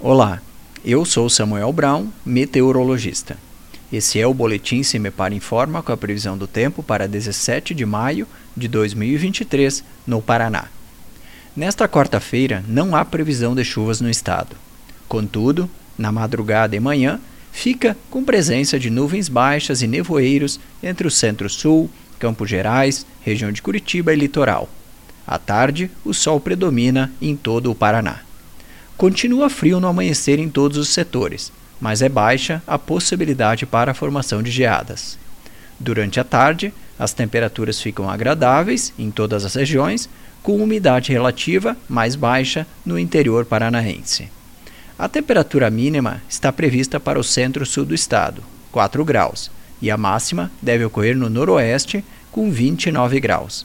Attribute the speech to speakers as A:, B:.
A: Olá, eu sou Samuel Brown, meteorologista. Esse é o Boletim Semepar Informa com a previsão do tempo para 17 de maio de 2023, no Paraná. Nesta quarta-feira, não há previsão de chuvas no estado. Contudo, na madrugada e manhã, fica com presença de nuvens baixas e nevoeiros entre o centro-sul, Campos Gerais, região de Curitiba e litoral. À tarde, o sol predomina em todo o Paraná. Continua frio no amanhecer em todos os setores, mas é baixa a possibilidade para a formação de geadas. Durante a tarde, as temperaturas ficam agradáveis em todas as regiões, com umidade relativa mais baixa no interior paranaense. A temperatura mínima está prevista para o centro-sul do estado, 4 graus, e a máxima deve ocorrer no noroeste, com 29 graus.